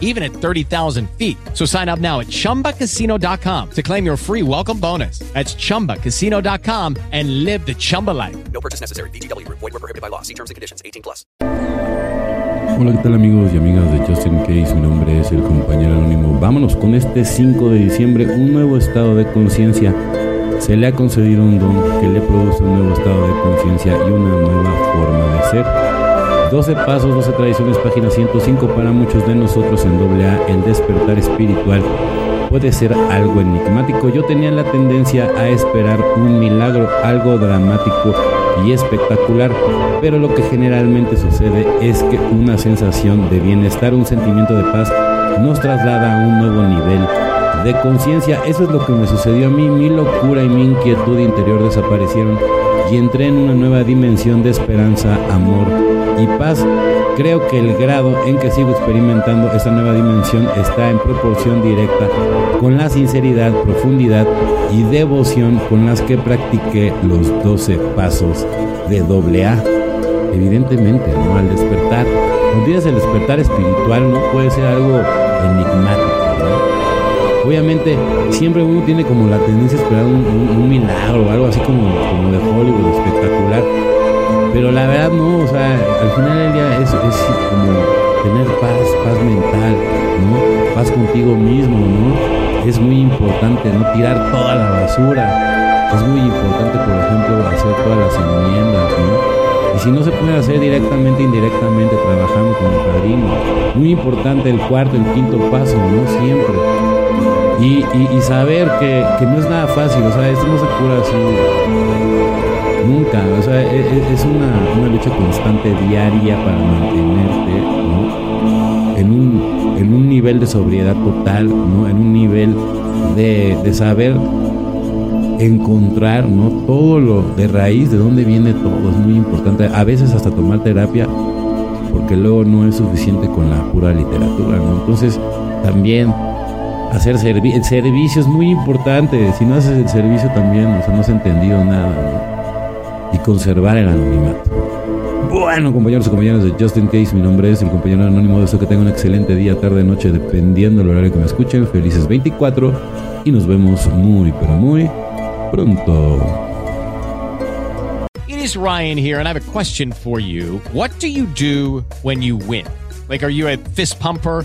even at 30,000 feet. So sign up now at chumbacasino.com to claim your free welcome bonus. That's chumbacasino.com and live the Chumba life. No purchase necessary. BGW. Void were prohibited by law. See terms and conditions. 18 plus. Hola, ¿qué tal amigos y amigas de Justin Case? Mi nombre es el compañero anónimo. Vámonos con este 5 de diciembre, un nuevo estado de conciencia. Se le ha concedido un don que le produce un nuevo estado de conciencia y una nueva forma de ser. 12 pasos, 12 tradiciones, página 105 para muchos de nosotros en AA, el despertar espiritual puede ser algo enigmático. Yo tenía la tendencia a esperar un milagro, algo dramático y espectacular, pero lo que generalmente sucede es que una sensación de bienestar, un sentimiento de paz, nos traslada a un nuevo nivel de conciencia. Eso es lo que me sucedió a mí, mi locura y mi inquietud interior desaparecieron y entré en una nueva dimensión de esperanza, amor y paz. Creo que el grado en que sigo experimentando esta nueva dimensión está en proporción directa con la sinceridad, profundidad y devoción con las que practiqué los 12 pasos de AA. Evidentemente, ¿no? Al despertar, tienes el despertar espiritual, no puede ser algo enigmático. Obviamente, siempre uno tiene como la tendencia a esperar un, un, un milagro, algo así como, como de Hollywood, espectacular. Pero la verdad no, o sea, al final del día es, es como tener paz, paz mental, ¿no? Paz contigo mismo, ¿no? Es muy importante, no tirar toda la basura. Es muy importante, por ejemplo, hacer todas las enmiendas, ¿no? Y si no se puede hacer directamente, indirectamente, trabajando con el padrino. Muy importante el cuarto, el quinto paso, ¿no? Siempre. Y, y, saber que, que, no es nada fácil, o sea, esto no se cura así nunca, o sea, es, es una, una, lucha constante diaria para mantenerte ¿no? en, un, en un nivel de sobriedad total, ¿no? en un nivel de, de saber encontrar ¿no? todo lo de raíz, de dónde viene todo, es muy importante, a veces hasta tomar terapia, porque luego no es suficiente con la pura literatura, ¿no? entonces también hacer servi el servicio es muy importante. Si no haces el servicio también, o sea, no has entendido nada. Y conservar el anonimato. Bueno, compañeros y compañeras de Justin Case, mi nombre es el compañero anónimo. Deseo que tengan un excelente día, tarde, noche, dependiendo del horario que me escuchen. Felices 24 y nos vemos muy, pero muy pronto. It is Ryan here, and I have a question for you. What do you do when you win? Like, are you a fist pumper?